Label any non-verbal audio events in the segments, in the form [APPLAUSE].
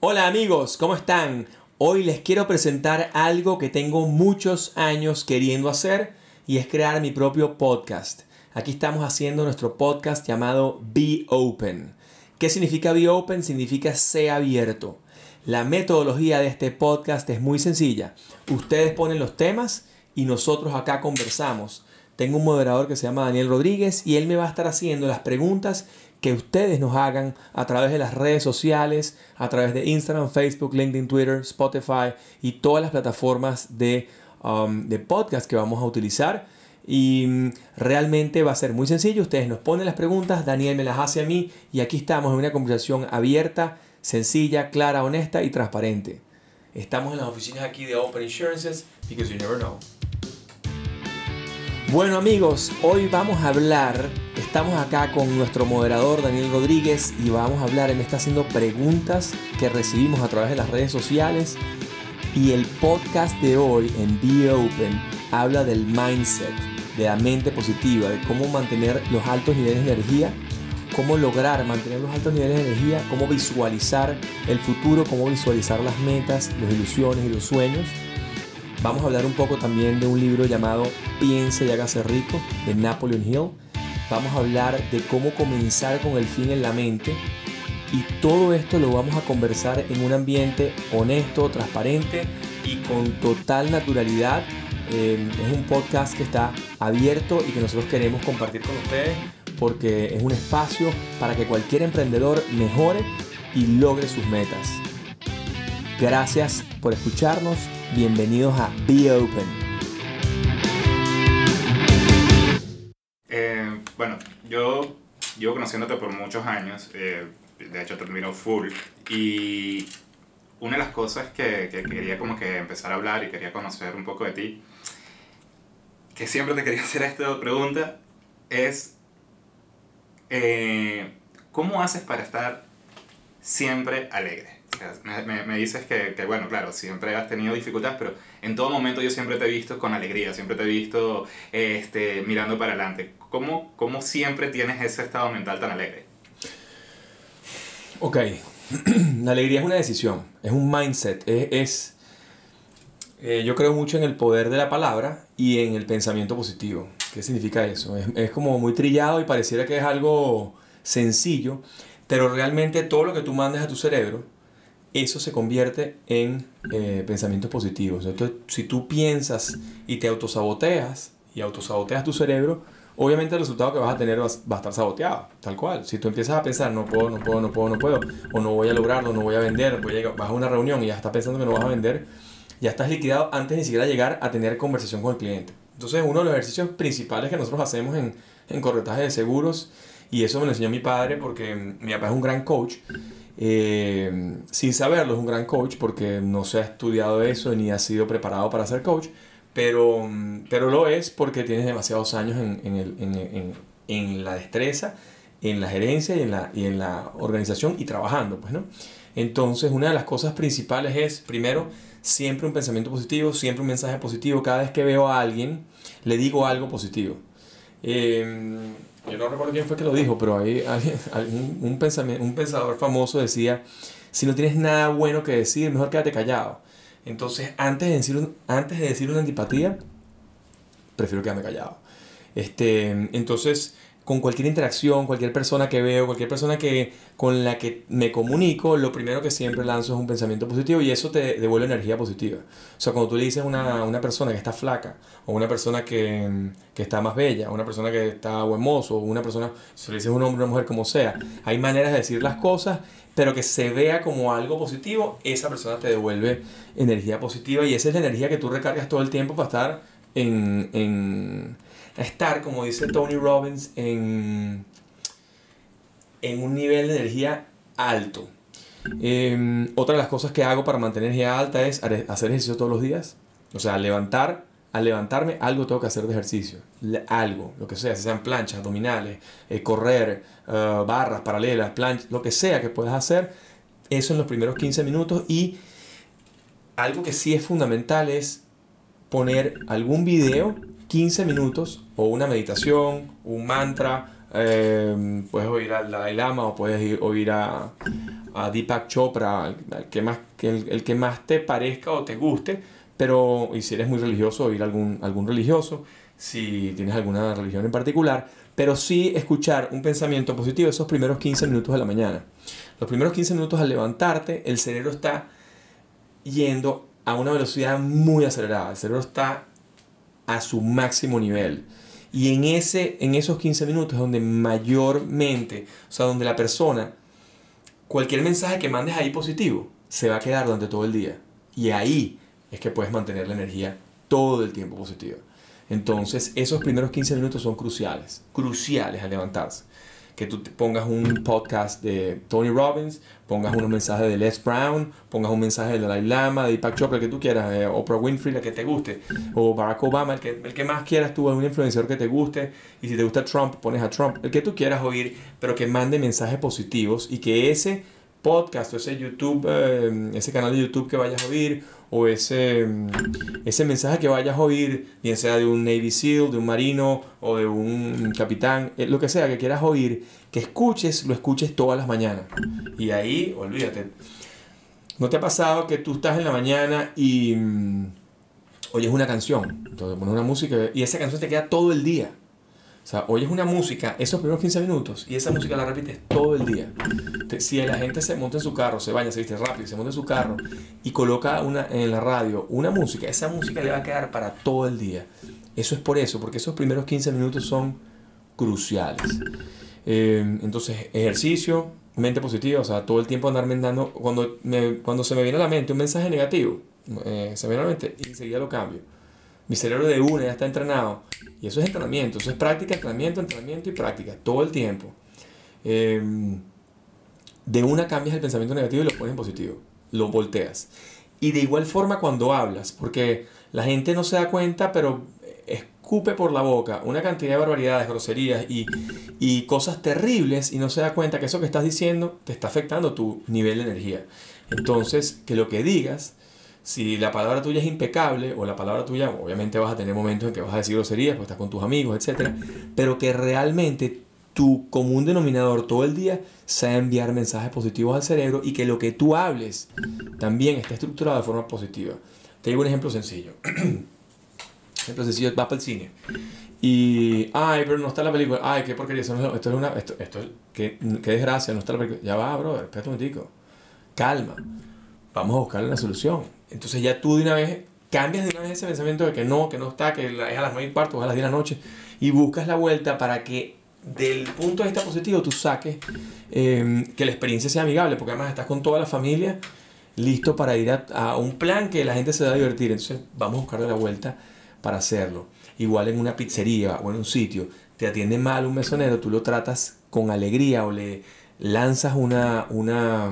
Hola amigos, ¿cómo están? Hoy les quiero presentar algo que tengo muchos años queriendo hacer y es crear mi propio podcast. Aquí estamos haciendo nuestro podcast llamado Be Open. ¿Qué significa Be Open? Significa sea abierto. La metodología de este podcast es muy sencilla. Ustedes ponen los temas y nosotros acá conversamos. Tengo un moderador que se llama Daniel Rodríguez y él me va a estar haciendo las preguntas que ustedes nos hagan a través de las redes sociales, a través de Instagram, Facebook, LinkedIn, Twitter, Spotify y todas las plataformas de, um, de podcast que vamos a utilizar. Y mm, realmente va a ser muy sencillo. Ustedes nos ponen las preguntas, Daniel me las hace a mí y aquí estamos en una conversación abierta, sencilla, clara, honesta y transparente. Estamos en las oficinas aquí de Open Insurances because you never know. Bueno amigos, hoy vamos a hablar, estamos acá con nuestro moderador Daniel Rodríguez y vamos a hablar, él está haciendo preguntas que recibimos a través de las redes sociales y el podcast de hoy en Be Open habla del mindset, de la mente positiva, de cómo mantener los altos niveles de energía, cómo lograr mantener los altos niveles de energía, cómo visualizar el futuro, cómo visualizar las metas, las ilusiones y los sueños Vamos a hablar un poco también de un libro llamado Piense y hágase rico de Napoleon Hill. Vamos a hablar de cómo comenzar con el fin en la mente. Y todo esto lo vamos a conversar en un ambiente honesto, transparente y con total naturalidad. Eh, es un podcast que está abierto y que nosotros queremos compartir con ustedes porque es un espacio para que cualquier emprendedor mejore y logre sus metas. Gracias por escucharnos Bienvenidos a Be Open. Bueno, yo llevo conociéndote por muchos años, eh, de hecho te admiro full, y una de las cosas que, quería como que empezar a hablar y quería conocer un poco de ti, que siempre te quería [LAUGHS] hacer esta pregunta, es eh, ¿cómo haces para estar siempre alegre? Me, me, dices que, que, bueno, claro, siempre has tenido dificultades, pero en todo momento yo siempre te he visto con alegría, siempre te he visto este, mirando para adelante. ¿Cómo, ¿Cómo siempre tienes ese estado mental tan alegre? Ok, [CLEARS THROAT] la alegría es una decisión, es un mindset, es... es eh, yo creo mucho en el poder de la palabra y en el pensamiento positivo. ¿Qué significa eso? Es, es como muy trillado y pareciera que es algo sencillo, pero realmente todo lo que tú mandes a tu cerebro, eso se convierte en eh, pensamientos positivos. Entonces, si tú piensas y te autosaboteas y autosaboteas tu cerebro, obviamente el resultado que vas a tener va, a estar saboteado, tal cual. Si tú empiezas a pensar, no puedo, no puedo, no puedo, no puedo, o no voy a lograrlo, no voy a vender, vas a una reunión y ya estás pensando que no vas a vender, ya estás liquidado antes ni siquiera llegar a tener conversación con el cliente. Entonces, uno de los ejercicios principales que nosotros hacemos en, en corretaje de seguros, y eso me lo enseñó mi padre porque mi papá es un gran coach, eh, sin saberlo, es un gran coach porque no se ha estudiado eso ni ha sido preparado para ser coach, pero, pero lo es porque tienes demasiados años en, en, el, en, en, la destreza, en la gerencia y en la, y en la organización y trabajando. Pues, ¿no? Entonces, una de las cosas principales es, primero, siempre un pensamiento positivo, siempre un mensaje positivo. Cada vez que veo a alguien, le digo algo positivo. Eh, yo no recuerdo quién fue que lo dijo, pero hay, un, un, un pensador famoso decía, si no tienes nada bueno que decir, mejor quédate callado. Entonces, antes de decir, antes de decir una antipatía, prefiero quedarme callado. Este, entonces, con cualquier interacción, cualquier persona que veo, cualquier persona que, con la que me comunico, lo primero que siempre lanzo es un pensamiento positivo y eso te devuelve energía positiva. O sea, cuando tú le dices a una, una persona que está flaca, o una persona que, que, está más bella, o una persona que está buen mozo, o una persona, si le dices un hombre o una mujer, como sea, hay maneras de decir las cosas, pero que se vea como algo positivo, esa persona te devuelve energía positiva y esa es la energía que tú recargas todo el tiempo para estar en, en estar, como dice Tony Robbins, en, en un nivel de energía alto. Em, otra de las cosas que hago para mantener energía alta es hacer ejercicio todos los días. O sea, levantar, al levantarme, algo tengo que hacer de ejercicio. Algo, lo que sea, si sean planchas, abdominales, eh, correr, eh, barras paralelas, planchas, lo que sea que puedas hacer. Eso en los primeros 15 minutos. Y algo que sí es fundamental es poner algún video 15 minutos o una meditación, un mantra, eh, puedes oír al Dalai Lama o puedes oír a, a Deepak Chopra, el, que más, el, el, que más te parezca o te guste, pero y si eres muy religioso, oír algún, algún religioso, si tienes alguna religión en particular, pero sí escuchar un pensamiento positivo esos primeros 15 minutos de la mañana. Los primeros 15 minutos al levantarte, el cerebro está yendo a una velocidad muy acelerada, el cerebro está a su máximo nivel. Y en, ese, en esos 15 minutos donde mayormente, o sea, donde la persona, cualquier mensaje que mandes ahí positivo, se va a quedar durante todo el día. Y ahí es que puedes mantener la energía todo el tiempo positiva. Entonces, esos primeros 15 minutos son cruciales, cruciales al levantarse. Que tú te pongas un podcast de Tony Robbins, pongas unos mensajes de Les Brown, pongas un mensaje de Dalai Lama, de Deepak Chopra, el que tú quieras, de Oprah Winfrey, la que te guste, o Barack Obama, el que, el que más quieras tú, un influenciador que te guste, y si te gusta Trump, pones a Trump, el que tú quieras oír, pero que mande mensajes positivos y que ese podcast o ese YouTube, eh, ese canal de YouTube que vayas a oír, o ese, ese mensaje que vayas a oír, bien sea de un Navy SEAL, de un marino o de un capitán, eh, lo que sea que quieras oír, que escuches, lo escuches todas las mañanas. Y ahí, olvídate. ¿No te ha pasado que tú estás en la mañana y mm, oyes una canción? Entonces pones una música y esa canción te queda todo el día. O sea, oyes una música esos primeros 15 minutos y esa música la repites todo el día. Si la gente se monta en su carro, se baña, se viste rápido, se monta en su carro y coloca una, en la radio una música, esa música le va a quedar para todo el día. Eso es por eso, porque esos primeros 15 minutos son cruciales. Eh, entonces, ejercicio, mente positiva, o sea, todo el tiempo andar dando, cuando, cuando se me viene a la mente un mensaje negativo, eh, se me viene a la mente y enseguida lo cambio. Mi cerebro de una ya está entrenado y eso es entrenamiento, eso es práctica, entrenamiento, entrenamiento y práctica, todo el tiempo. Em, de una cambias el pensamiento negativo y lo pones en positivo, lo volteas. Y de igual forma cuando hablas, porque la gente no se da cuenta, pero escupe por la boca una cantidad de barbaridades, groserías y, y cosas terribles y no se da cuenta que eso que estás diciendo te está afectando tu nivel de energía. Entonces, que lo que digas si la palabra tuya es impecable o la palabra tuya, obviamente vas a tener momentos en que vas a decir groserías, porque estás con tus amigos, etc. Pero que realmente tu común denominador todo el día sea enviar mensajes positivos al cerebro y que lo que tú hables también esté estructurado de forma positiva. Te digo un ejemplo sencillo. [CLEARS THROAT] ejemplo sencillo, vas para el cine. Y, ay, pero no está la película. Ay, qué porquería. Esto, es una. Esto, esto, qué, qué desgracia, no está la película. Ya va, brother, espérate un momentico. Calma. Vamos a buscarle una solución entonces ya tú de una vez cambias de una vez ese pensamiento de que no, que no está, que es a las 9 y cuarto a las 10 de la noche y buscas la vuelta para que del punto de vista positivo tú saques em, que la experiencia sea amigable, porque además estás con toda la familia listo para ir a, un plan que la gente se va a divertir. Entonces vamos a buscar la vuelta para hacerlo. Igual en una pizzería o en un sitio, te atiende mal un mesonero, tú lo tratas con alegría o le lanzas una, una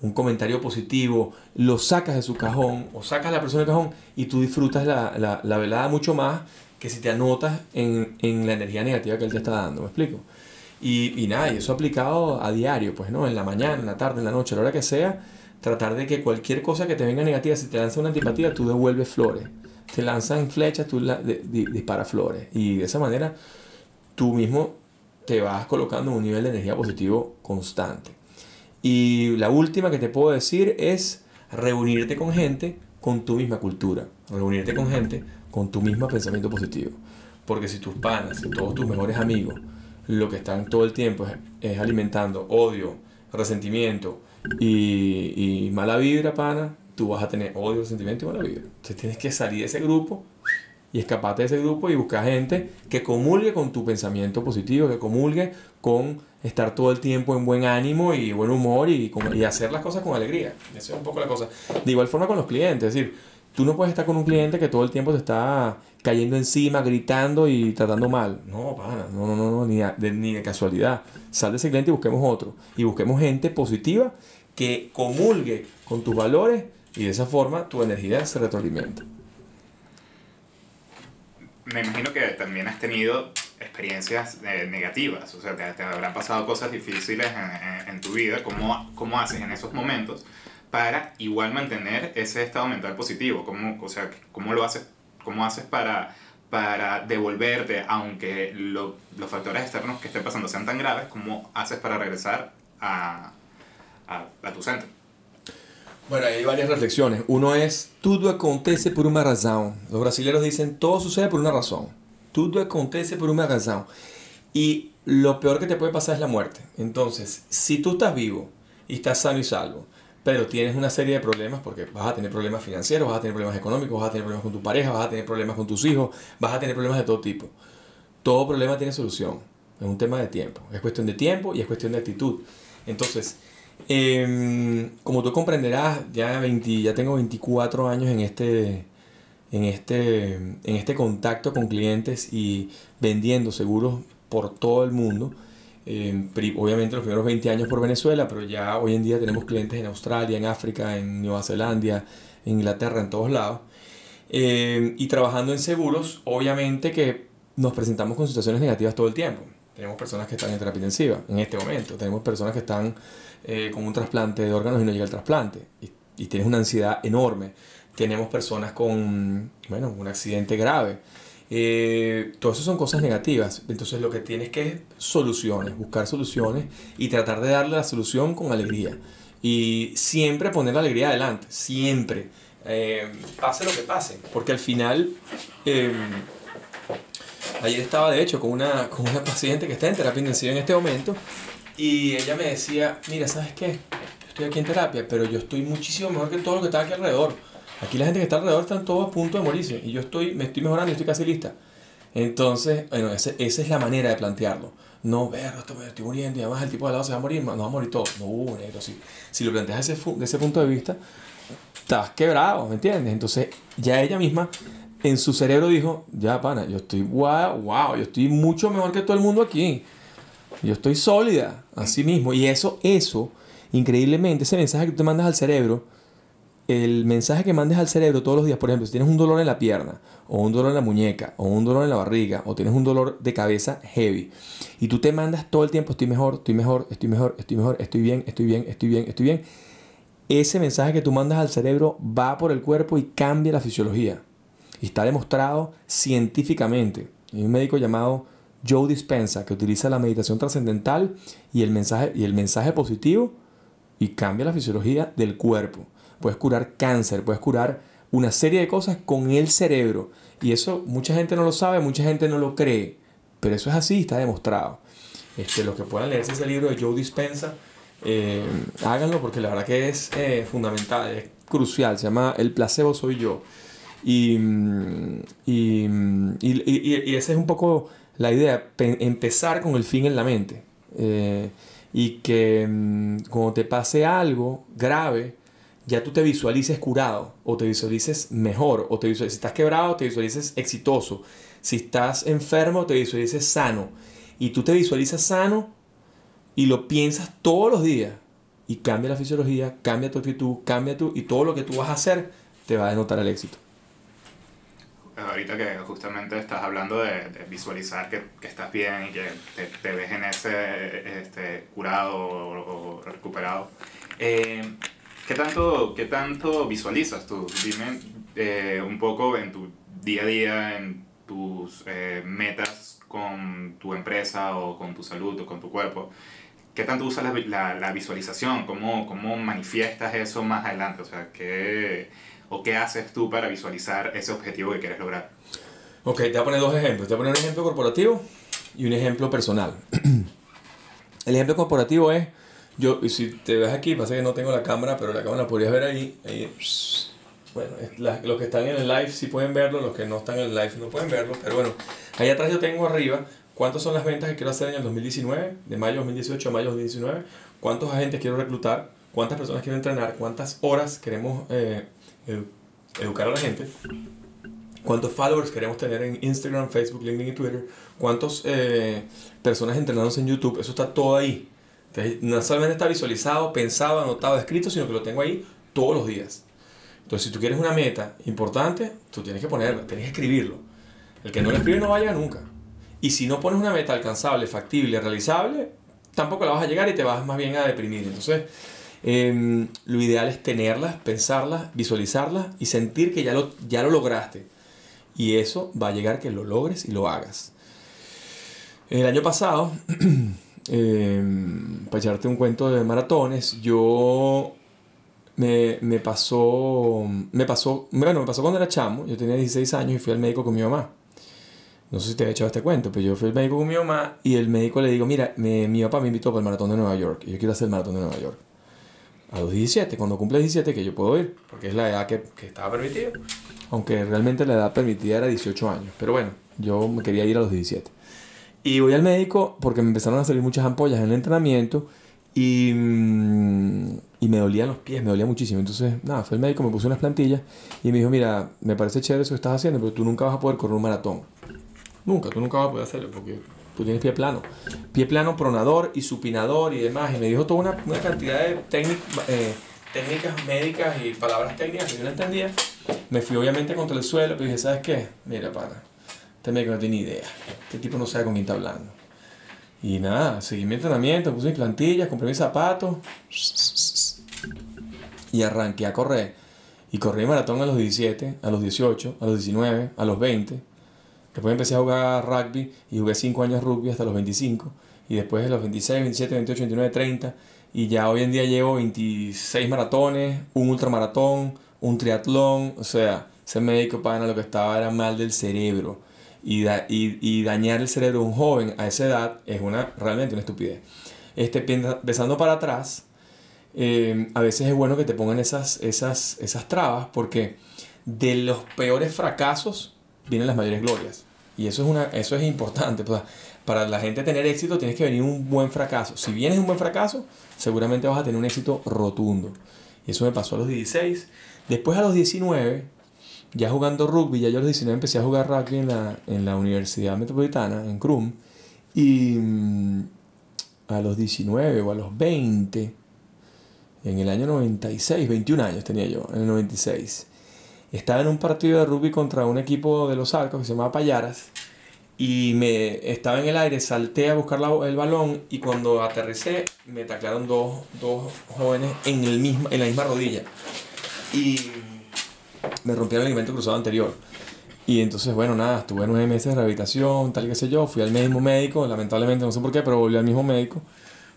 un comentario positivo, lo sacas de su cajón o sacas a la persona del cajón y tú disfrutas la, la, velada mucho más que si te anotas en, en, la energía negativa que él te está dando, ¿me explico? Y, y nada, y eso aplicado a diario, pues, ¿no? En la mañana, en la tarde, en la noche, a la hora que sea, tratar de que cualquier cosa que te venga negativa, si te lanza una antipatía, tú devuelves flores. Te lanzan flechas, tú la, disparas flores. Y de esa manera, tú mismo te vas colocando un nivel de energía positivo constante. Y la última que te puedo decir es reunirte con gente con tu misma cultura, reunirte con gente con tu mismo pensamiento positivo. Porque si tus panas todos tus mejores amigos lo que están todo el tiempo es, alimentando odio, resentimiento y, y, mala vibra, pana, tú vas a tener odio, resentimiento y mala vibra. Entonces tienes que salir de ese grupo y escaparte de ese grupo y buscar gente que comulgue con tu pensamiento positivo, que comulgue con estar todo el tiempo en buen ánimo y buen humor y, y hacer las cosas con alegría. Esa es un poco la cosa. De igual forma con los clientes, es decir, tú no puedes estar con un cliente que todo el tiempo te está cayendo encima, gritando y tratando mal. No, pana, no, no, no, ni, de, ni de casualidad. Sal de ese cliente y busquemos otro. Y busquemos gente positiva que comulgue con tus valores y de esa forma tu energía se retroalimenta. Me imagino que también has tenido experiencias eh, negativas, o sea, te, habrán pasado cosas difíciles en, en, tu vida, ¿Cómo, ¿cómo haces en esos momentos para igual mantener ese estado mental positivo? ¿Cómo, o sea, ¿cómo lo haces, cómo haces para, para devolverte, aunque los factores externos que estén pasando sean tan graves, cómo haces para regresar a, a, a tu centro. Bueno, hay varias reflexiones. Uno es, tudo acontece por una razón. Los brasileños dicen, todo sucede por una razón. Tudo acontece por una razón. Y lo peor que te puede pasar es la muerte. Entonces, si tú estás vivo y estás sano y salvo, pero tienes una serie de problemas, porque vas a tener problemas financieros, vas a tener problemas económicos, vas a tener problemas con tu pareja, vas a tener problemas con tus hijos, vas a tener problemas de todo tipo. Todo problema tiene solución. Es un tema de tiempo. Es cuestión de tiempo y es cuestión de actitud. Entonces, Em, como tú comprenderás, ya, 20, ya tengo 24 años en este, en, este, en este contacto con clientes y vendiendo seguros por todo el mundo. Em, obviamente los primeros 20 años por Venezuela, pero ya hoy en día tenemos clientes en Australia, en África, en Nueva Zelanda, en Inglaterra, en todos lados. Em, y trabajando en seguros, obviamente que nos presentamos con situaciones negativas todo el tiempo. Tenemos personas que están en terapia intensiva en este momento. Tenemos personas que están eh, con un trasplante de órganos y no llega el trasplante. Y, y, tienes una ansiedad enorme. Tenemos personas con, bueno, un accidente grave. Eh, todo eso son cosas negativas. Entonces lo que tienes que es soluciones, buscar soluciones y tratar de darle la solución con alegría. Y siempre poner la alegría adelante, siempre. Eh, pase lo que pase. Porque al final... Eh, Ayer estaba de hecho con una, con una paciente que está en terapia intensiva en este momento y ella me decía, mira, ¿sabes qué? Yo estoy aquí en terapia, pero yo estoy muchísimo mejor que todo lo que está aquí alrededor. Aquí la gente que está alrededor están todos a punto de morirse y yo estoy, me estoy mejorando estoy casi lista. Entonces, bueno, esa es la manera de plantearlo. No, ver, me estoy muriendo y además el tipo de al lado se va a morir, no va a morir todo. No, negro, si, si lo planteas desde ese, ese punto de vista, estás quebrado, ¿me entiendes? Entonces, ya ella misma en su cerebro dijo, ya pana, yo estoy wow, wow, yo estoy mucho mejor que todo el mundo aquí. Yo estoy sólida, así mismo. Y eso, eso, increíblemente, ese mensaje que te mandas al cerebro, el mensaje que mandes al cerebro todos los días, por ejemplo, si tienes un dolor en la pierna, o un dolor en la muñeca, o un dolor en la barriga, o tienes un dolor de cabeza heavy, y tú te mandas todo el tiempo, estoy mejor, estoy mejor, estoy mejor, estoy mejor, estoy bien, estoy bien, estoy bien, estoy bien, ese mensaje que tú mandas al cerebro va por el cuerpo y cambia la fisiología. Está demostrado científicamente. Hay un médico llamado Joe Dispensa que utiliza la meditación trascendental y y el mensaje positivo y cambia la fisiología del cuerpo. Puedes curar cáncer, puedes curar una serie de cosas con el cerebro. Y eso mucha gente no lo sabe, mucha gente no lo cree. Pero eso es así, está demostrado. Este, los que puedan leerse ese libro de Joe Dispensa, eh, háganlo porque la verdad que es eh, fundamental, es crucial. Se llama El placebo soy yo. Y, y, y, y, esa es un poco la idea, empezar con el fin en la mente. Eh, y que mm, cuando te pase algo grave, ya tú te visualices curado, o te visualices mejor, o te visualices, si estás quebrado, te visualices exitoso. Si estás enfermo, te visualices sano. Y tú te visualizas sano y lo piensas todos los días. Y cambia la fisiología, cambia tu actitud, cambia tu... Y todo lo que tú vas a hacer te va a denotar el éxito ahorita que justamente estás hablando de, visualizar que, que, estás bien y que te, te ves en ese este, curado o, recuperado, eh, ¿qué, tanto, ¿qué tanto visualizas tú? Dime eh, un poco en tu día a día, en tus eh, metas con tu empresa o con tu salud o con tu cuerpo. ¿Qué tanto usas la, la, la visualización? ¿Cómo, ¿Cómo manifiestas eso más adelante? O sea, ¿qué o qué haces tú para visualizar ese objetivo que quieres lograr? Ok, te voy a poner dos ejemplos. Te voy a poner un ejemplo corporativo y un ejemplo personal. [CLEARS THROAT] El ejemplo corporativo es, yo, y si te ves aquí, pasa que no tengo la cámara, pero la cámara la podrías ver ahí. ahí bueno, los que están en el live sí pueden verlo, los que no están en el live no pueden verlo, pero bueno, ahí atrás yo tengo arriba cuántas son las ventas que quiero hacer en el 2019, de mayo 2018 a mayo 2019, cuántos agentes quiero reclutar, cuántas personas quiero entrenar, cuántas horas queremos eh, educar a la gente, cuántos followers queremos tener en Instagram, Facebook, LinkedIn y Twitter, cuántas eh, personas entrenándose en YouTube, eso está todo ahí. No solamente está visualizado, pensado, anotado, escrito, sino que lo tengo ahí todos los días. Entonces, si tú quieres una meta importante, tú tienes que ponerla, tienes que escribirlo. El que no lo escribe no va a llegar nunca. Y si no pones una meta alcanzable, factible, realizable, tampoco la vas a llegar y te vas más bien a deprimir. Entonces, Em, lo ideal es tenerlas, pensarlas, visualizarlas y sentir que ya lo, ya lo lograste. Y eso va a llegar que lo logres y lo hagas. El año pasado [CLEARS THROAT] eh, para echarte un cuento de maratones, yo me, me pasó, me pasó, bueno, me pasó cuando era chamo, yo tenía 16 años y fui al médico con mi mamá. No sé si te he echado este cuento, pero yo fui al médico con mi mamá y el médico le digo, mira, mi papá me invitó para el maratón de Nueva York y yo quiero hacer el maratón de Nueva York. A los 17, cuando cumple 17 que yo puedo ir, porque es la edad que, que estaba permitida. Aunque realmente la edad permitida era 18 años, pero bueno, yo me quería ir a los 17. Y voy al médico porque me empezaron a salir muchas ampollas en el entrenamiento y, mm, y me dolían los pies, me dolía muchísimo. Entonces, nada, fue el médico, me puso unas plantillas y me dijo, mira, me parece chévere eso que estás haciendo, pero tú nunca vas a poder correr un maratón. Nunca, tú nunca vas a poder hacerlo porque tú tienes pie plano. Pie plano, pronador y supinador y demás. Y me dijo toda una, una cantidad de eh, técnicas médicas y palabras técnicas que yo no entendía. Me fui obviamente contra el suelo, pero dije, ¿sabes qué? Mira, para este médico no tiene idea. Este tipo no sabe con quién está hablando. Y nada, seguí mi entrenamiento, puse mis plantillas, compré mis zapatos y arranqué a correr. Y corrí maratón a los 17, a los 18, a los 19, a los 20. Después empecé a jugar rugby y jugué 5 años rugby hasta los 25. Y después de los 26, 27, 28, 29, 30. Y ya hoy en día llevo 26 maratones, un ultramaratón, un triatlón. O sea, ese médico pana lo que estaba era mal del cerebro y, y, dañar el cerebro de un joven a esa edad es una, realmente una estupidez. Este, pensando para atrás, eh, a veces es bueno que te pongan esas, esas, esas trabas porque de los peores fracasos vienen las mayores glorias. Y eso es, una, eso es importante. Pues, para la gente tener éxito tienes que venir un buen fracaso. Si vienes un buen fracaso, seguramente vas a tener un éxito rotundo. Y eso me pasó a los 16. Después a los 19 ya jugando rugby, ya yo a los 19 empecé a jugar rugby en la, en la Universidad Metropolitana, en Crum, y mm, a los 19 o a los 20, en el año 96, 21 años tenía yo, en el 96, estaba en un partido de rugby contra un equipo de los Arcos que se llamaba Payaras, y me estaba en el aire, salté a buscar el balón y cuando aterricé me taclearon dos, dos jóvenes en, el mismo, en la misma rodilla. Y me rompieron el ligamento cruzado anterior. Y entonces, bueno, nada, estuve nueve meses de rehabilitación, tal y qué sé yo. Fui al mismo médico, lamentablemente, no sé por qué, pero volví al mismo médico.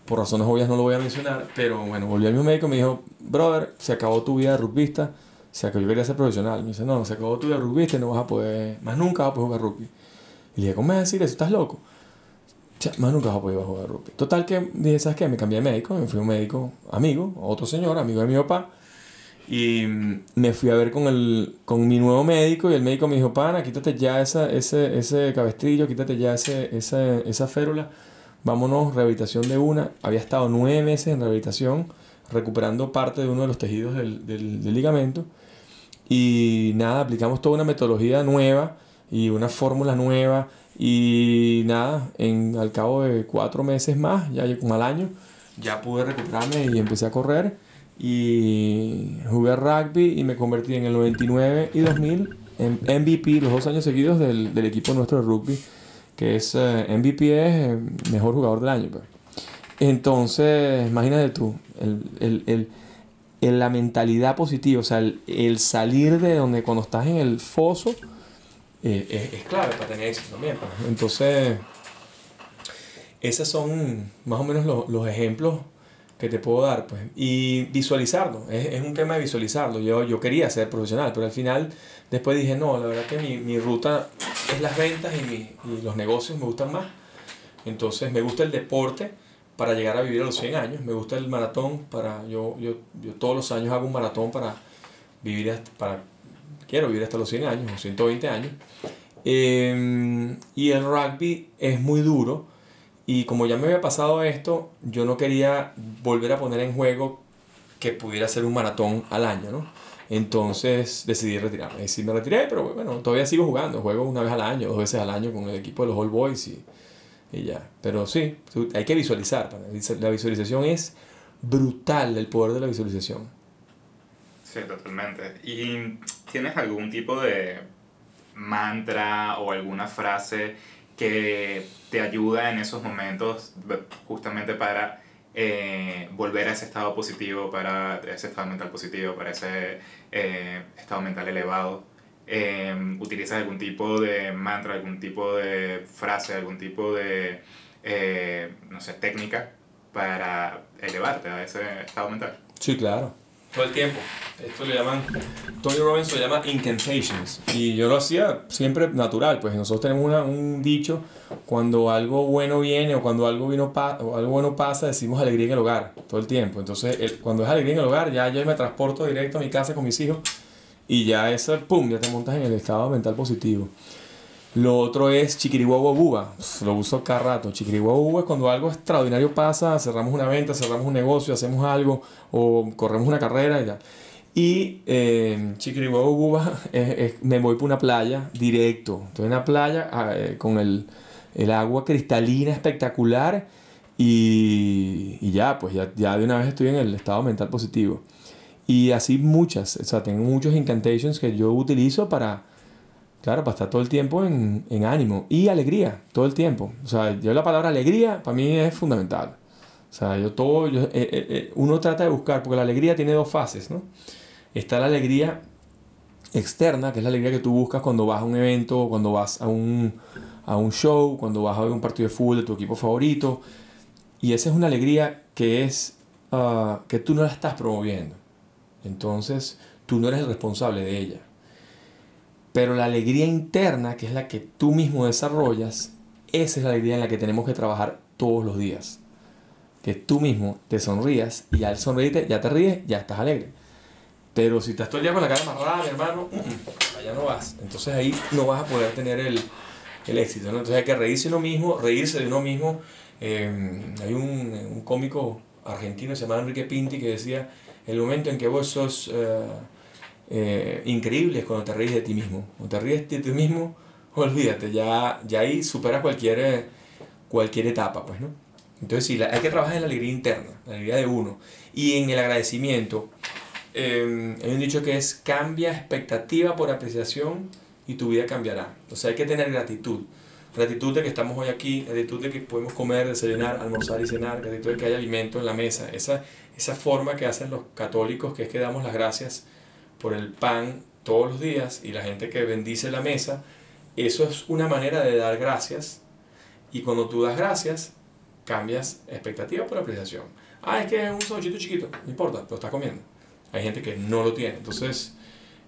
Por razones obvias no lo voy a mencionar, pero bueno, volví al mismo médico y me dijo, brother, se acabó tu vida de rugbyista. O que yo quería ser profesional. Me dice, no, se acabó tu vida de rugbyista y no vas a poder, más nunca vas a poder jugar rugby. Y le dije, ¿cómo me vas a decir eso? ¿Estás loco? más nunca vas a poder jugar rugby. Total que dije, ¿sabes qué? Me cambié de médico, me fui a un médico amigo, otro señor, amigo de mi papá y me fui a ver con, el, con mi nuevo médico y el médico me dijo, pana, quítate ya esa, ese, ese cabestrillo, quítate ya ese, esa, esa férula, vámonos, rehabilitación de una. Había estado nueve meses en rehabilitación, recuperando parte de uno de los tejidos del, del, del ligamento. Y nada, aplicamos toda una metodología nueva y una fórmula nueva. Y nada, en, al cabo de cuatro meses más, ya como al año, ya pude recuperarme y empecé a correr y jugué rugby y me convertí en el 99 y 2000 en MVP los dos años seguidos del, del equipo nuestro de rugby, que es eh, MVP es eh, mejor jugador del año. Pues. Entonces, imagínate tú, el, el, el, la mentalidad positiva, o sea, el, salir de donde cuando estás en el foso eh, es, clave para tener éxito también. Pues. Entonces, esos son más o menos los, los ejemplos que te puedo dar, pues. Y visualizarlo, es, es, un tema de visualizarlo. Yo, yo quería ser profesional, pero al final después dije, no, la verdad que mi, mi ruta es las ventas y, mi, y, los negocios me gustan más. Entonces me gusta el deporte para llegar a vivir a los 100 años, me gusta el maratón para, yo, yo, yo todos los años hago un maratón para vivir, hasta, para, quiero vivir hasta los 100 años o 120 años. Eh, y el rugby es muy duro y como ya me había pasado esto, yo no quería volver a poner en juego que pudiera ser un maratón al año, ¿no? Entonces decidí retirarme. Y sí me retiré, pero bueno, todavía sigo jugando. Juego una vez al año, dos veces al año con el equipo de los All Boys y, y ya. Pero sí, hay que visualizar. La visualización es brutal, el poder de la visualización. Sí, totalmente. ¿Y tienes algún tipo de mantra o alguna frase que te ayuda en esos momentos justamente para eh, volver a ese estado positivo, para ese estado mental positivo, para ese eh, estado mental elevado. Eh, ¿Utilizas algún tipo de mantra, algún tipo de frase, algún tipo de eh, no sé, técnica para elevarte a ese estado mental. Sí, claro. Todo el tiempo. Esto le llaman, Tony Robbins lo llama incantations. Y yo lo hacía siempre natural, pues nosotros tenemos una, un dicho, cuando algo bueno viene o cuando algo, vino algo bueno pasa, decimos alegría en el hogar, todo el tiempo. Entonces, cuando es alegría en el hogar, ya yo me transporto directo a mi casa con mis hijos y ya eso, pum, ya te montas en el estado mental positivo. Lo otro es chiquirihuahua buba. Lo uso cada rato. Chiquirihuahua buba es cuando algo extraordinario pasa, cerramos una venta, cerramos un negocio, hacemos algo o corremos una carrera y ya. Y eh, chiquirihuahua buba [LAUGHS] es, me voy por una playa directo. Estoy en una playa ah, eh, con el, el, agua cristalina espectacular y, y ya, pues ya, ya de una vez estoy en el estado mental positivo. Y así muchas, o sea, tengo muchos incantations que yo utilizo para Claro, para estar todo el tiempo en, en, ánimo y alegría, todo el tiempo. O sea, yo la palabra alegría para mí es fundamental. O sea, yo todo, yo, eh, eh, eh, uno trata de buscar, porque la alegría tiene dos fases, ¿no? Está la alegría externa, que es la alegría que tú buscas cuando vas a un evento, cuando vas a un, a un show, cuando vas a ver un partido de fútbol de tu equipo favorito. Y esa es una alegría que es uh, que tú no la estás promoviendo. Entonces, tú no eres el responsable de ella. Pero la alegría interna, que es la que tú mismo desarrollas, esa es la alegría en la que tenemos que trabajar todos los días. Que tú mismo te sonrías y al sonreírte ya te ríes, ya estás alegre. Pero si estás todo el día con la cara amarrada, mi hermano, allá no vas. Entonces ahí no vas a poder tener el, el éxito. Entonces hay que reírse de uno mismo, reírse de uno mismo. Em, hay un, un, cómico argentino, se llama Enrique Pinti, que decía, el momento en que vos sos... Uh, eh, increíbles cuando te ríes de ti mismo. Cuando te ríes de ti mismo, [LAUGHS] olvídate, ya, ya ahí superas cualquier, cualquier etapa, pues, ¿no? Entonces sí, hay que trabajar en la alegría interna, la alegría de uno. Y en el agradecimiento, eh, hay un dicho que es cambia expectativa por apreciación y tu vida cambiará. O sea, hay que tener gratitud. Gratitud de que estamos hoy aquí, gratitud de que podemos comer, desayunar, almorzar y cenar, gratitud de que hay alimento en la mesa. Esa, esa forma que hacen los católicos, que es que damos las gracias por el pan todos los días y la gente que bendice la mesa, eso es una manera de dar gracias y cuando tú das gracias, cambias expectativa por apreciación. Ah, es que es un sanduchito chiquito, no importa, lo estás comiendo. Hay gente que no lo tiene, entonces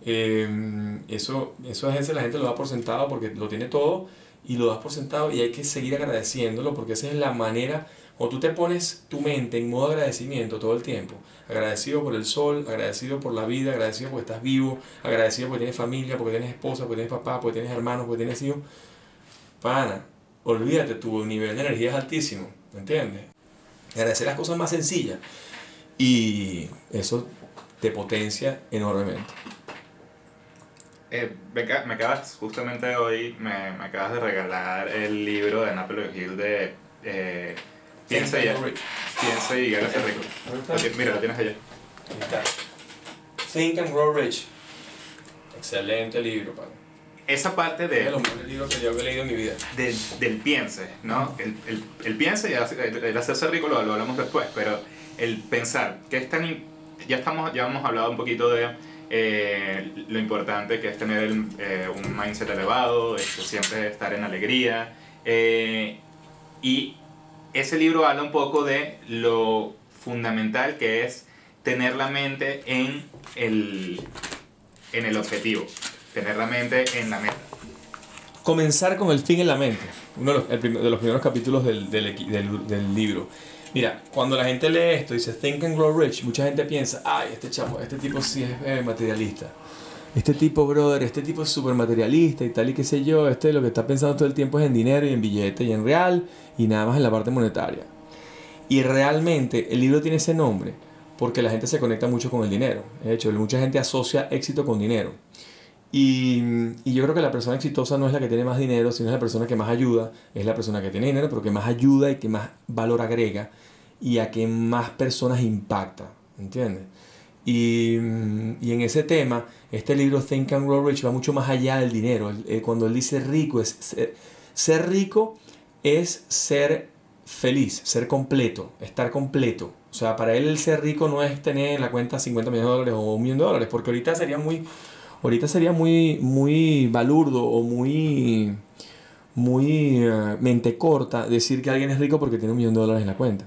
eh, eso, eso a veces la gente lo da por sentado porque lo tiene todo y lo das por sentado y hay que seguir agradeciéndolo porque esa es la manera o tú te pones tu mente en modo agradecimiento todo el tiempo, agradecido por el sol, agradecido por la vida, agradecido porque estás vivo, agradecido porque tienes familia, porque tienes esposa, porque tienes papá, porque tienes hermanos, porque tienes hijos, pana, olvídate, tu nivel de energía es altísimo, ¿me entiendes? Agradecer las cosas más sencillas y eso te potencia enormemente. Eh, me, me, acabas, justamente hoy, me, me, acabas de regalar el libro de Napoleon Hill de... Eh, Piensa y, piensa y hágase rico. Mira, lo tienes allá. Think and Grow Rich. Excelente libro, padre. Esa parte de... Es los mejores libros que yo he leído en mi vida. Del, del piense, ¿no? El, el, el piense y el, hacerse rico lo, lo, hablamos después, pero el pensar, que es tan... Ya, estamos, ya hemos hablado un poquito de eh, lo importante que es tener eh, un mindset elevado, es siempre estar en alegría. Eh, y ese libro habla un poco de lo fundamental que es tener la mente en el, en el objetivo, tener la mente en la meta. Comenzar con el fin en la mente, uno de los, primeros capítulos del, del, libro. Mira, cuando la gente lee esto, dice Think and Grow Rich, mucha gente piensa, ay, este chamo, este tipo sí es eh, materialista. Este tipo, brother, este tipo es súper materialista y tal y qué sé yo, este lo que está pensando todo el tiempo es en dinero y en billete y en real y nada más en la parte monetaria. Y realmente el libro tiene ese nombre porque la gente se conecta mucho con el dinero. De hecho, mucha gente asocia éxito con dinero. Y, y, yo creo que la persona exitosa no es la que tiene más dinero, sino es la persona que más ayuda, es la persona que tiene dinero, pero que más ayuda y que más valor agrega y a que más personas impacta. ¿Entiendes? Y, y, en ese tema, este libro Think and Grow Rich va mucho más allá del dinero. Cuando él dice rico, es ser, ser, rico es ser feliz, ser completo, estar completo. O sea, para él el ser rico no es tener en la cuenta 50 millones de dólares o un millón de dólares, porque ahorita sería muy, ahorita sería muy, muy balurdo o muy, muy eh, mente corta decir que alguien es rico porque tiene un millón de dólares en la cuenta.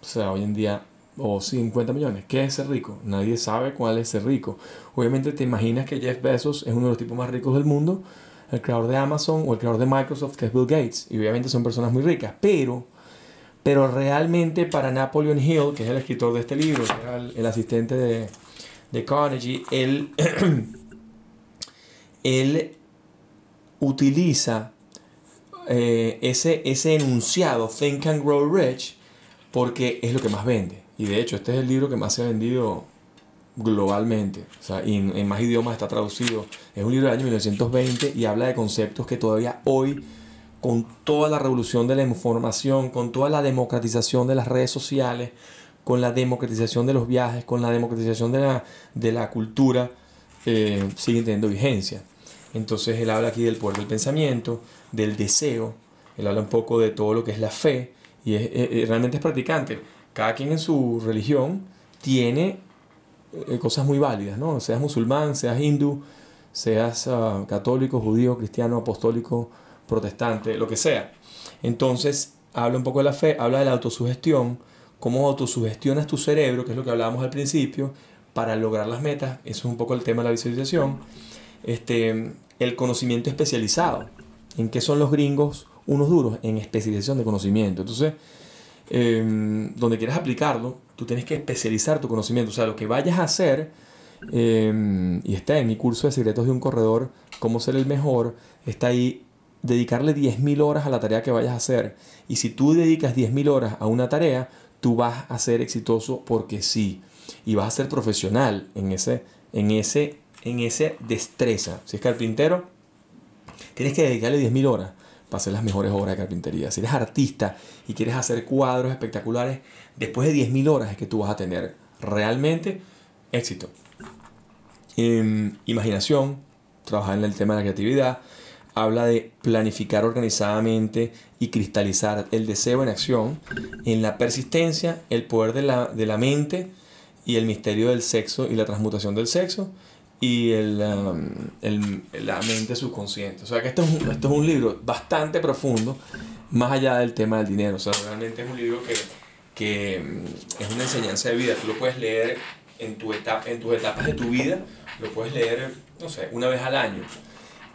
O sea, hoy en día, o 50 millones. ¿Qué es ser rico? Nadie sabe cuál es ser rico. Obviamente te imaginas que Jeff Bezos es uno de los tipos más ricos del mundo, el creador de Amazon o el creador de Microsoft, que es Bill Gates. Y obviamente son personas muy ricas. Pero, pero realmente para Napoleon Hill, que es el escritor de este libro, que era el, asistente de, de Carnegie, él, [CLEARS THROAT] él utiliza eh, ese, ese enunciado, Think and Grow Rich, porque es lo que más vende. Y de hecho, este es el libro que más se ha vendido globalmente. O sea, y en, más idiomas está traducido. Es un libro del año 1920 y habla de conceptos que todavía hoy, con toda la revolución de la información, con toda la democratización de las redes sociales, con la democratización de los viajes, con la democratización de la, de la cultura, eh, siguen teniendo vigencia. Entonces él habla aquí del poder del pensamiento, del deseo, él habla un poco de todo lo que es la fe, y es, realmente es practicante. Cada quien en su religión tiene eh, cosas muy válidas, ¿no? Seas musulmán, seas hindú, seas ah, católico, judío, cristiano, apostólico, protestante, lo que sea. Entonces, habla un poco de la fe, habla de la autosugestión, cómo autosugestionas tu cerebro, que es lo que hablábamos al principio, para lograr las metas. Eso es un poco el tema de la visualización. Este, el conocimiento especializado. ¿En qué son los gringos unos duros? En especialización de conocimiento. Entonces, em, donde quieras aplicarlo, tú tienes que especializar tu conocimiento. O sea, lo que vayas a hacer, em, y está en mi curso de secretos de un corredor, cómo ser el mejor, está ahí dedicarle 10.000 horas a la tarea que vayas a hacer. Y si tú dedicas 10.000 horas a una tarea, tú vas a ser exitoso porque sí. Y vas a ser profesional en ese, en ese, en ese destreza. Si es carpintero, tienes que dedicarle 10.000 horas para hacer las mejores obras de carpintería. Si eres artista y quieres hacer cuadros espectaculares, después de 10.000 horas es que tú vas a tener realmente éxito. Em, imaginación, trabajar en el tema de la creatividad, habla de planificar organizadamente y cristalizar el deseo en acción, en la persistencia, el poder de la, de la mente y el misterio del sexo y la transmutación del sexo, y el, um, el, la mente subconsciente. O sea que esto es, un, esto es un libro bastante profundo, más allá del tema del dinero. O sea, realmente es un libro que, que mm, es una enseñanza de vida. Tú lo puedes leer en, tu etapa, en tus etapas de tu vida, lo puedes leer, no sé, una vez al año.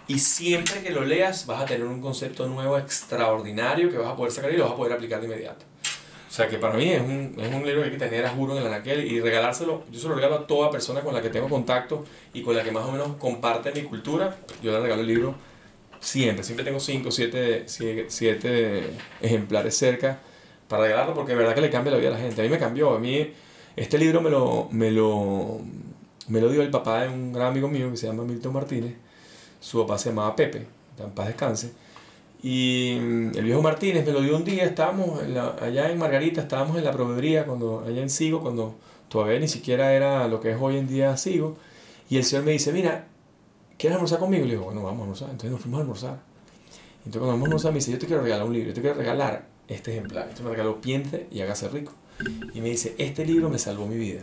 Y siempre que lo leas vas a tener un concepto nuevo extraordinario que vas a poder sacar y lo vas a poder aplicar de inmediato. Sea que para mí es un, es un libro que hay que tener a juro en el anaquel y regalárselo. Yo se lo regalo a toda persona con la que tengo contacto y con la que más o menos comparte mi cultura. Yo le regalo el libro siempre. Siempre tengo 5 o 7 ejemplares cerca para regalarlo porque de verdad que le cambia la vida a la gente. A mí me cambió. A mí este libro me lo, me lo, me lo dio el papá de un gran amigo mío que se llama Milton Martínez. Su papá se llamaba Pepe. En paz descanse y mm, el viejo Martínez me lo dio un día, estábamos allá en Margarita, estábamos en la proveeduría, cuando, allá en Sigo, cuando todavía ni siquiera era lo que es hoy en día Sigo. Y el señor me dice, mira, ¿quieres almorzar conmigo? Le digo, bueno, vamos a almorzar. Entonces nos fuimos a almorzar. Entonces cuando vamos a almorzar me dice, yo te quiero regalar un libro, yo te quiero regalar este ejemplar. Entonces me regaló Piense y hágase rico. Y me dice, este libro me salvó mi vida.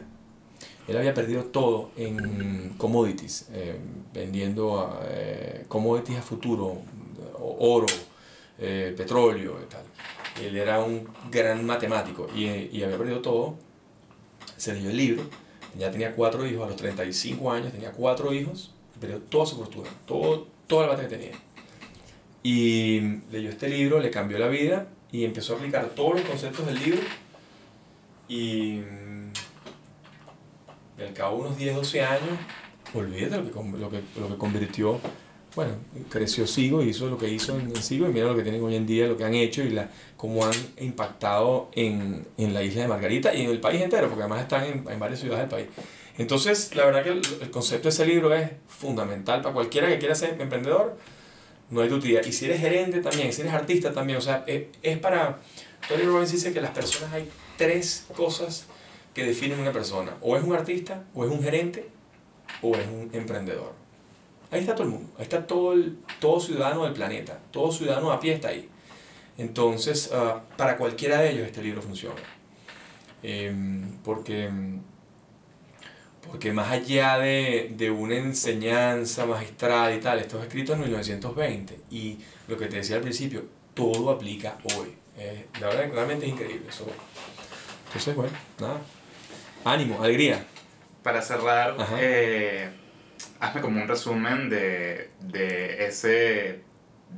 Él había perdido todo en commodities, eh, vendiendo eh, commodities a futuro, oro, eh, petróleo y tal. Él era un gran matemático y, y, había perdido todo. Se leyó el libro, ya tenía cuatro hijos, a los 35 años tenía cuatro hijos, perdió toda su fortuna, todo, toda la plata que tenía. Y leyó este libro, le cambió la vida y empezó a aplicar todos los conceptos del libro y al cabo de unos 10, 12 años, olvídate lo que, lo que, lo que convirtió bueno, creció Sigo y hizo lo que hizo en, Sigo y mira lo que tienen hoy en día, lo que han hecho y la, cómo han impactado en, en, la isla de Margarita y en el país entero, porque además están en, en varias ciudades del país. Entonces, la verdad que el, concepto de ese libro es fundamental para cualquiera que quiera ser emprendedor, no hay tutía. Y si eres gerente también, si eres artista también, o sea, es, es para... Tony Robbins dice que las personas hay tres cosas que definen una persona. O es un artista, o es un gerente, o es un emprendedor. Ahí está todo el mundo, ahí está todo, el, todo ciudadano del planeta, todo ciudadano a pie está ahí. Entonces, ah, para cualquiera de ellos este libro funciona. Em, porque, Porque más allá de, de una enseñanza magistral y tal, esto es escrito en 1920 y lo que te decía al principio, todo aplica hoy. Eh, la verdad, realmente es increíble eso. Entonces, bueno, nada. Ánimo, alegría. Para cerrar, eh, hazme como un resumen de, de ese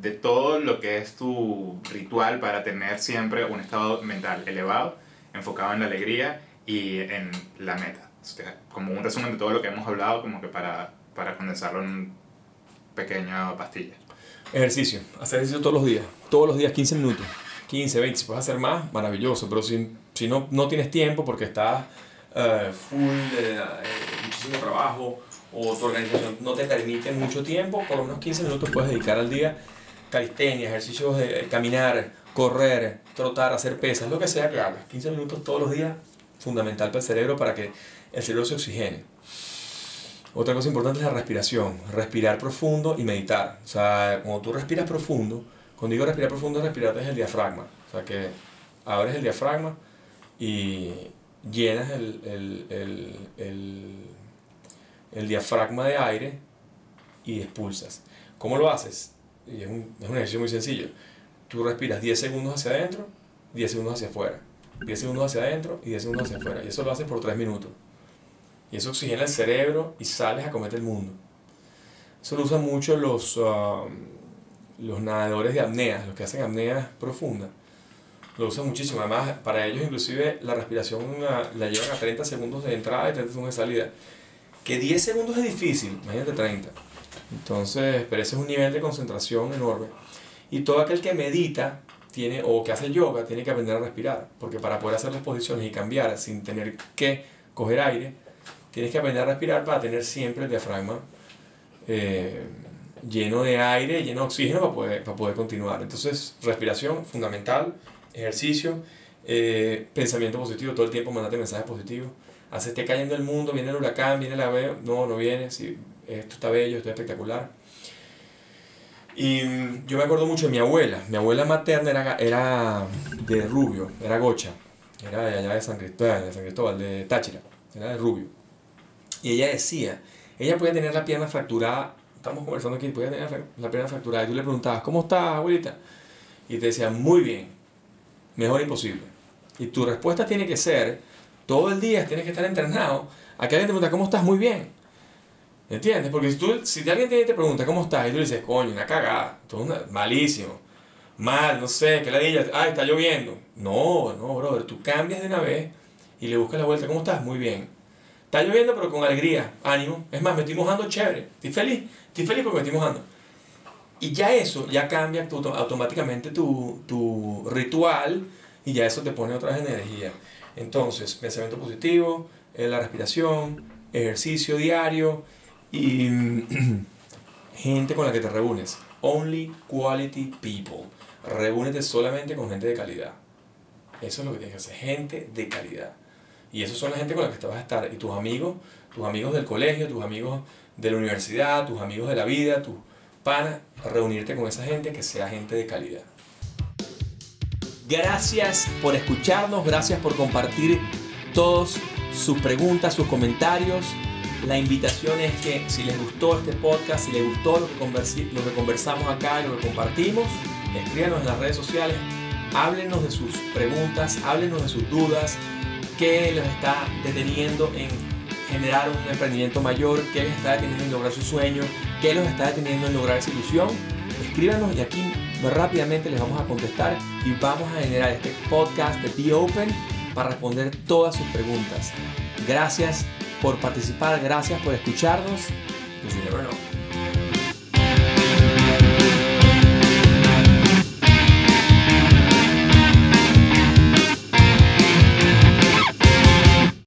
de todo lo que es tu ritual para tener siempre un estado mental elevado, enfocado en la alegría y en la meta. O sea, como un resumen de todo lo que hemos hablado, como que para, para condensarlo en una pequeña pastilla. Ejercicio, hacer ejercicio todos los días, todos los días 15 minutos, 15, 20, si puedes hacer más, maravilloso, pero si, si no, no tienes tiempo porque estás eh, full de eh, muchísimo trabajo o tu organización no te permite mucho tiempo, por lo menos 15 minutos puedes dedicar al día calistenia, ejercicios de caminar, correr, trotar, hacer pesas, lo que sea que hagas, 15 minutos todos los días, fundamental para el cerebro para que el cerebro se oxigene. Otra cosa importante es la respiración, respirar profundo y meditar. O sea, cuando tú respiras profundo, cuando digo respirar profundo, respirar desde el diafragma. O sea, que abres el diafragma y llenas el, el, el, el, el diafragma de aire y expulsas. ¿Cómo lo haces? Y es, un, es un ejercicio muy sencillo. Tú respiras 10 segundos hacia adentro, 10 segundos hacia afuera. 10 segundos hacia adentro y 10 segundos hacia afuera. Y eso lo haces por 3 minutos. Y eso oxigena el cerebro y sales a comerte el mundo. Eso lo usan mucho los, um, los nadadores de apnea, los que hacen apnea profunda. Lo usan muchísimo. Además, para ellos inclusive la respiración la, la llevan a 30 segundos de entrada y 30 segundos de salida. Que 10 segundos es difícil, imagínate 30. Entonces, pero ese es un nivel de concentración enorme. Y todo aquel que medita tiene, o que hace yoga tiene que aprender a respirar. Porque para poder hacer las posiciones y cambiar sin tener que coger aire, tienes que aprender a respirar para tener siempre el diafragma eh, lleno de aire, lleno de oxígeno para poder, para poder continuar. Entonces, respiración fundamental, ejercicio, eh, pensamiento positivo, todo el tiempo mandate mensajes positivos. Hace esté cayendo el mundo, viene el huracán, viene la veo, no, no viene, sí, esto está bello, esto es espectacular. Y yo me acuerdo mucho de mi abuela. Mi abuela materna era, era de Rubio, era gocha. Era de allá de San Cristóbal, de San Cristóbal, de Táchira. Era de Rubio. Y ella decía, ella podía tener la pierna fracturada. Estamos conversando aquí, podía tener la pierna fracturada. Y tú le preguntabas, ¿cómo estás, abuelita? Y te decía, muy bien. Mejor imposible. Y tu respuesta tiene que ser, todo el día tienes que estar entrenado. A que alguien te pregunta, ¿cómo estás? Muy bien. ¿Entiendes? Porque si, tú, si alguien te, pregunta cómo estás y tú dices, coño, una cagada, todo una, malísimo, mal, no sé, que la diga, ay, está lloviendo. No, no, brother, tú cambias de una vez y le buscas la vuelta, ¿cómo estás? Muy bien. Está lloviendo, pero con alegría, ánimo. Es más, me estoy mojando chévere. Estoy feliz, estoy feliz porque me estoy mojando. Y ya eso, ya cambia tu, automáticamente tu, tu ritual y ya eso te pone otra energía. Entonces, pensamiento positivo, eh, la respiración, ejercicio diario y [CLEARS THROAT] gente con la que te reúnes. Only quality people. Reúnete solamente con gente de calidad. Eso es lo que tienes que hacer, gente de calidad. Y esos son la gente con la que te vas a estar. Y tus amigos, tus amigos del colegio, tus amigos de la universidad, tus amigos de la vida, tus panas, reunirte con esa gente que sea gente de calidad. Gracias por escucharnos, gracias por compartir todos sus preguntas, sus comentarios. La invitación es que si les gustó este podcast, si les gustó lo que, lo que conversamos acá lo que compartimos, escríbanos en las redes sociales, háblenos de sus preguntas, háblenos de sus dudas, qué los está deteniendo en generar un emprendimiento mayor, qué les está deteniendo en lograr su sueño, qué los está deteniendo en lograr esa ilusión. Escríbanos y aquí rápidamente les vamos a contestar y vamos a generar este podcast de Be Open para responder todas sus preguntas. Gracias por participar, gracias por escucharnos.